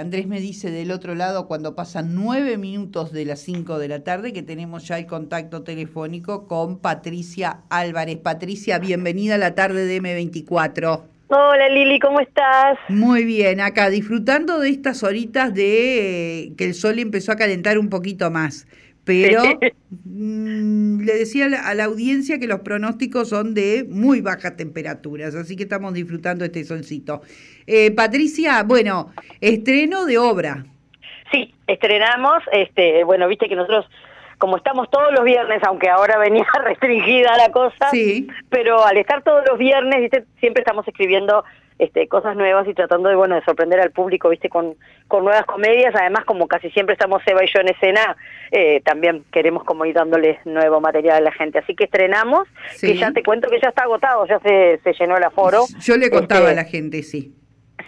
Andrés me dice del otro lado, cuando pasan nueve minutos de las cinco de la tarde, que tenemos ya el contacto telefónico con Patricia Álvarez. Patricia, bienvenida a la tarde de M24. Hola Lili, ¿cómo estás? Muy bien, acá disfrutando de estas horitas de eh, que el sol empezó a calentar un poquito más. Pero mm, le decía a la, audiencia que los pronósticos son de muy bajas temperaturas, así que estamos disfrutando este solcito. Eh, Patricia, bueno, estreno de obra. Sí, estrenamos, este, bueno, viste que nosotros como estamos todos los viernes, aunque ahora venía restringida la cosa, sí. pero al estar todos los viernes, ¿viste? siempre estamos escribiendo este, cosas nuevas y tratando de bueno de sorprender al público viste con, con nuevas comedias. Además como casi siempre estamos Eva y yo en escena eh, también queremos como ir dándoles nuevo material a la gente. Así que estrenamos y ya te cuento que ya está agotado ya se, se llenó el aforo. Yo le contaba a este, la gente sí.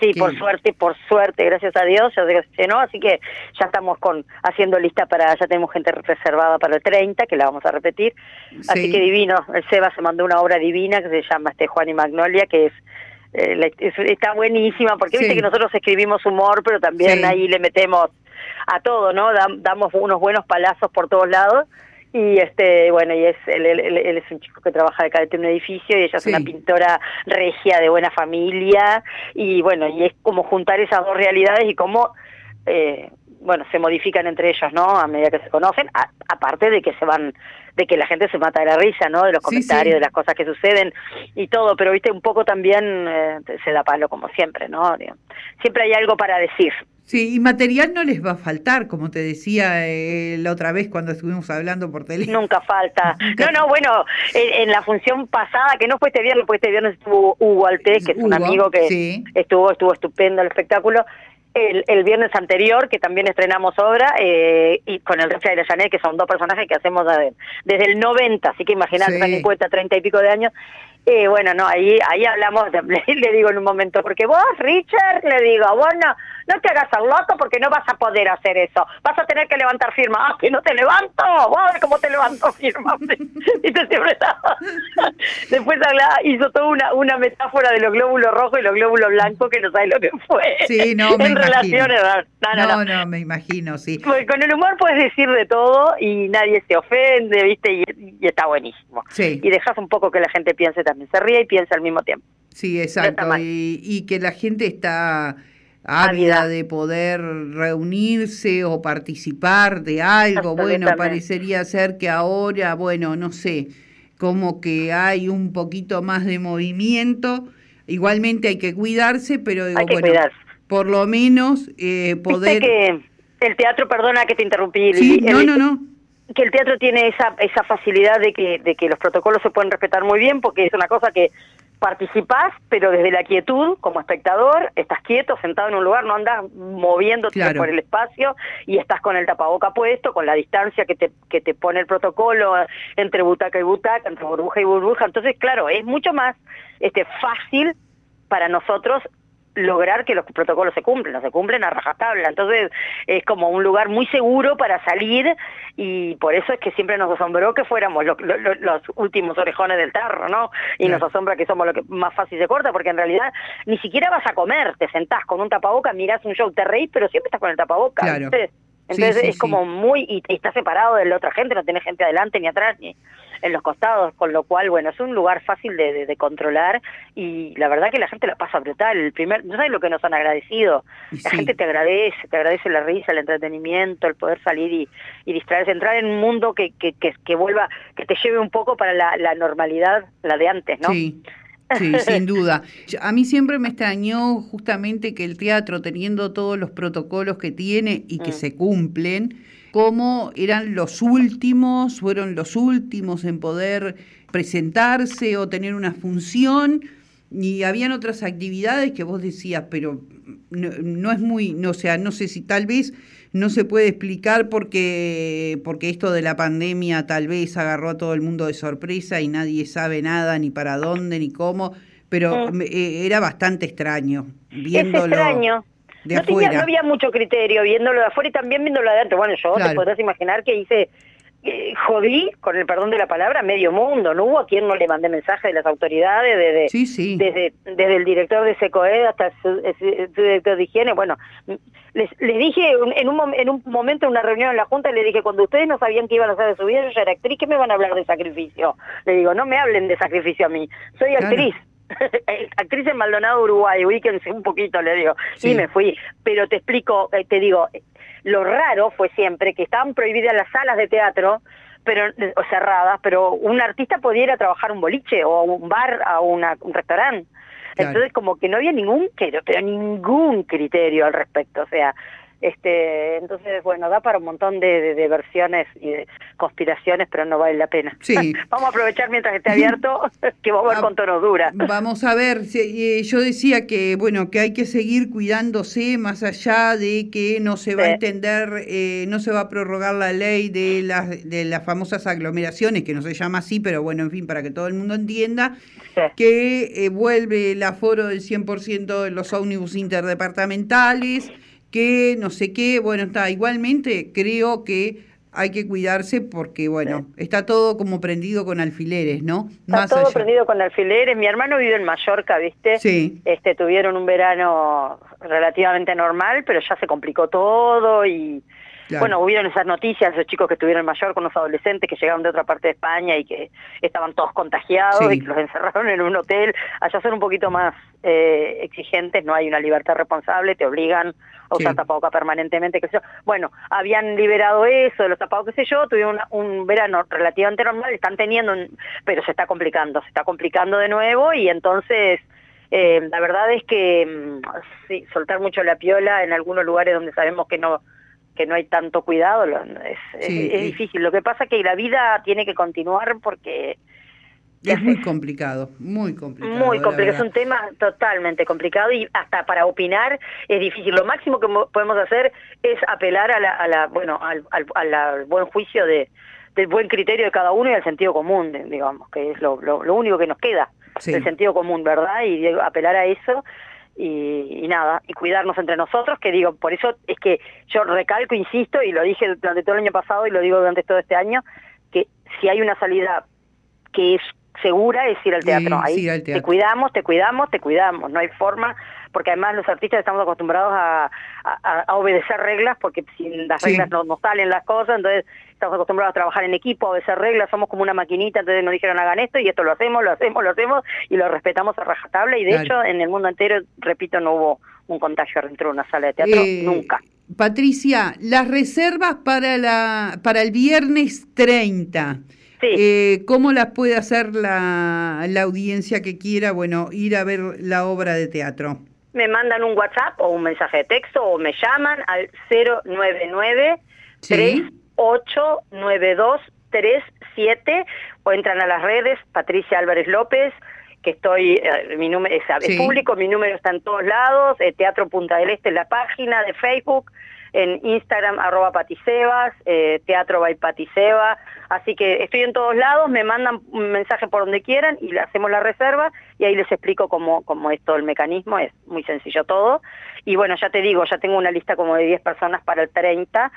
Sí, por suerte, por suerte, gracias a Dios, ya se llenó, así que ya estamos con haciendo lista para, ya tenemos gente reservada para el 30, que la vamos a repetir, así que divino, el Seba se mandó una obra divina que se llama este Juan y Magnolia, que es eh, está buenísima, porque viste que nosotros escribimos humor, pero también ahí le metemos a todo, ¿no? damos unos buenos palazos por todos lados. Y este, bueno, y es él, él, es un chico que trabaja de cadete en un edificio y ella es una pintora regia de buena familia y bueno, y es como juntar esas dos realidades y cómo eh, bueno, se modifican entre ellos, ¿no? A medida que se conocen, aparte de que se van, de que la gente se mata de la risa, ¿no? De los comentarios, de las cosas que suceden y todo, pero viste, un poco también eh, se da palo como siempre, ¿no? Siempre hay algo para decir. Sí, y material no les va a faltar, como te decía eh, la otra vez cuando estuvimos hablando por teléfono. Nunca falta. No, no, bueno, en, la función pasada, que no fue este viernes, fue este viernes estuvo Hugo Altés, que es un amigo que estuvo estuvo estupendo el espectáculo, el, el, viernes anterior, que también estrenamos obra, eh, y con el Refia y la Janet, que son dos personajes que hacemos desde el 90, así que imagínate, sí. 50, 30 y pico de años, eh, bueno, no, ahí ahí hablamos, le digo en un momento, porque vos, Richard, le digo, bueno, no te hagas al loco porque no vas a poder hacer eso. Vas a tener que levantar firma. Ah, que no te levanto. Wow, cómo te levanto firma. y te siempre estaba. Después hablaba, hizo toda una, una metáfora de los glóbulos rojos y los glóbulos blancos que no sabes lo que fue. Sí, no, me En relaciones, no no, no, no, me imagino, sí. Pues con el humor puedes decir de todo y nadie se ofende, ¿viste? Y, y está buenísimo. Sí. Y dejas un poco que la gente piense también. Se ríe y piensa al mismo tiempo. Sí, exacto. Y, y que la gente está ávida de poder reunirse o participar de algo. Bueno, parecería ser que ahora, bueno, no sé, como que hay un poquito más de movimiento. Igualmente hay que cuidarse, pero digo, bueno, por lo menos eh, poder... que el teatro, perdona que te interrumpí. Sí, no, no, no que el teatro tiene esa esa facilidad de que de que los protocolos se pueden respetar muy bien porque es una cosa que participás, pero desde la quietud, como espectador, estás quieto, sentado en un lugar, no andas moviéndote por el espacio y estás con el tapaboca puesto, con la distancia que te, que te pone el protocolo entre butaca y butaca, entre burbuja y burbuja. Entonces, claro, es mucho más este fácil para nosotros lograr que los protocolos se cumplen, no se cumplen a rajatabla. Entonces es como un lugar muy seguro para salir y por eso es que siempre nos asombró que fuéramos los últimos orejones del tarro, ¿no? Y nos asombra que somos lo que más fácil se corta porque en realidad ni siquiera vas a comer, te sentás con un tapaboca, mirás un show, te reís, pero siempre estás con el tapaboca. Entonces es como muy, y, y está separado de la otra gente, no tiene gente adelante ni atrás, ni en los costados, con lo cual, bueno, es un lugar fácil de, de, controlar y la verdad que la gente la pasa brutal. El primer, no sabes lo que nos han agradecido. La gente te agradece, te agradece la risa, el entretenimiento, el poder salir y, y distraerse, entrar en un mundo que, que, que, que, vuelva, que te lleve un poco para la, la normalidad, la de antes, ¿no? Sí. Sí, sin duda. A mí siempre me extrañó justamente que el teatro, teniendo todos los protocolos que tiene y que mm. se cumplen, como eran los últimos, fueron los últimos en poder presentarse o tener una función y habían otras actividades que vos decías, pero no, es muy, no, o sea, no sé si tal vez no se puede explicar porque, porque esto de la pandemia tal vez agarró a todo el mundo de sorpresa y nadie sabe nada, ni para dónde, ni cómo, pero mm. eh, era bastante extraño viéndolo. Es extraño no, había mucho criterio viéndolo de afuera y también viéndolo de adentro. Bueno, yo te podrás imaginar que hice eh, jodí, con el perdón de la palabra, medio mundo. No hubo a quien no le mandé mensaje de las autoridades, desde, desde, desde el director de SECOED hasta su, director de higiene. Bueno, les, les dije en un, en un momento en una reunión en la Junta, le dije, cuando ustedes no sabían qué iban a hacer de su vida, yo ya era actriz, ¿qué me van a hablar de sacrificio? Le digo, no me hablen de sacrificio a mí, soy actriz. actriz en Maldonado, Uruguay, ubíquense un poquito, le digo, y me fui. Pero te explico, eh, te digo, lo raro fue siempre que estaban prohibidas las salas de teatro, pero o cerradas, pero un artista podía ir a trabajar un boliche o a un bar, a una, un restaurante. Entonces como que no había ningún, pero ningún criterio al respecto, o sea, este, entonces, bueno, da para un montón de, de, versiones y de conspiraciones, pero no vale la pena. Sí. vamos a aprovechar mientras esté abierto, que vamos a ver con tono dura. Vamos a ver, eh, yo decía que, bueno, que hay que seguir cuidándose más allá de que no se va a entender, eh, no se va a prorrogar la ley de las, de las famosas aglomeraciones, que no se llama así, pero bueno, en fin, para que todo el mundo entienda, que eh, vuelve el aforo del 100% de los ómnibus interdepartamentales, que no sé qué, bueno, está, igualmente creo que hay que cuidarse porque, bueno, está todo como prendido con alfileres, ¿no? Está todo prendido con alfileres. Mi hermano vive en Mallorca, ¿viste? Sí. Este, tuvieron un verano relativamente normal, pero ya se complicó todo y... Bueno, hubieron esas noticias, esos chicos que estuvieron en Mallorca, unos adolescentes que llegaron de otra parte de España y que estaban todos contagiados y que los encerraron en un hotel. Allá son un poquito más eh, exigentes, no hay una libertad responsable, te obligan a usar tapabocas permanentemente, qué sé yo. Bueno, habían liberado eso, de los tapabocas, qué sé yo, tuvieron un verano relativamente normal, están teniendo, un, pero se está complicando, se está complicando de nuevo y entonces... Eh, la verdad es que mm, sí, soltar mucho la piola en algunos lugares donde sabemos que no que no hay tanto cuidado, es, es, difícil. Lo que pasa es que la vida tiene que continuar porque es muy complicado, muy complicado. Muy complicado, es un tema totalmente complicado y hasta para opinar es difícil. Lo máximo que podemos hacer es apelar a la, a la bueno, al, al, buen juicio de, del buen criterio de cada uno y al sentido común, digamos, que es lo, lo, único que nos queda, el sentido común, ¿verdad? Y apelar a eso y, y, nada, y cuidarnos entre nosotros, que digo, por eso es que yo recalco, insisto, y lo dije durante todo el año pasado y lo digo durante todo este año, que si hay una salida que es segura es ir al teatro. Ahí te cuidamos, te cuidamos, te cuidamos. No hay forma, porque además los artistas estamos acostumbrados a, a, obedecer reglas, porque sin las reglas no, no salen las cosas, entonces estamos acostumbrados a trabajar en equipo, a obedecer reglas, somos como una maquinita, entonces nos dijeron hagan esto y esto lo hacemos, lo hacemos, lo hacemos y lo respetamos a rajatabla y de hecho en el mundo entero, repito, no hubo un contagio dentro de una sala de teatro, eh, nunca. Patricia, las reservas para, la, para el viernes 30. Eh, ¿Cómo las puede hacer la, la audiencia que quiera, bueno, ir a ver la obra de teatro? Me mandan un WhatsApp o un mensaje de texto o me llaman al 099 389237 o entran a las redes Patricia Álvarez López que estoy, eh, mi número es, público, mi número está en todos lados, eh, Teatro Punta del Este en la página de Facebook, en Instagram arroba patisebas, eh, Teatro by Patiseba, Así que estoy en todos lados, me mandan un mensaje por donde quieran y le hacemos la reserva y ahí les explico cómo, cómo es todo el mecanismo, es muy sencillo todo. Y bueno, ya te digo, ya tengo una lista como de 10 personas para el 30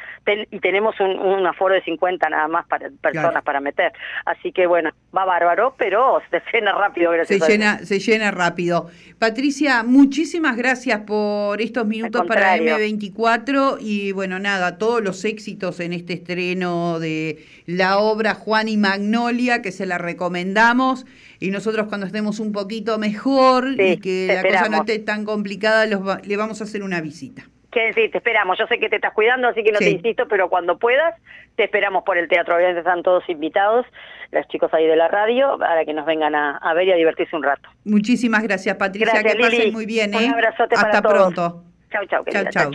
y tenemos un, aforo de 50 nada más para personas para meter. Así que bueno, va bárbaro, pero se llena rápido, gracias se llena, Se llena rápido. Patricia, muchísimas gracias por estos minutos para M24 y bueno, nada, todos los éxitos en este estreno de la obra Juan y Magnolia, que se la recomendamos. Y nosotros cuando estemos un poquito mejor y que la cosa no esté tan complicada, le vamos a hacer una visita. Que sí, te esperamos. Yo sé que te estás cuidando, así que no te insisto, pero cuando puedas, te esperamos por el teatro. Obviamente están todos invitados, los chicos ahí de la radio, para que nos vengan a, ver y a divertirse un rato. Muchísimas gracias, Patricia. que pasen muy bien. ¿eh? Un abrazote Hasta para pronto. Chau, chau. Chau, chau.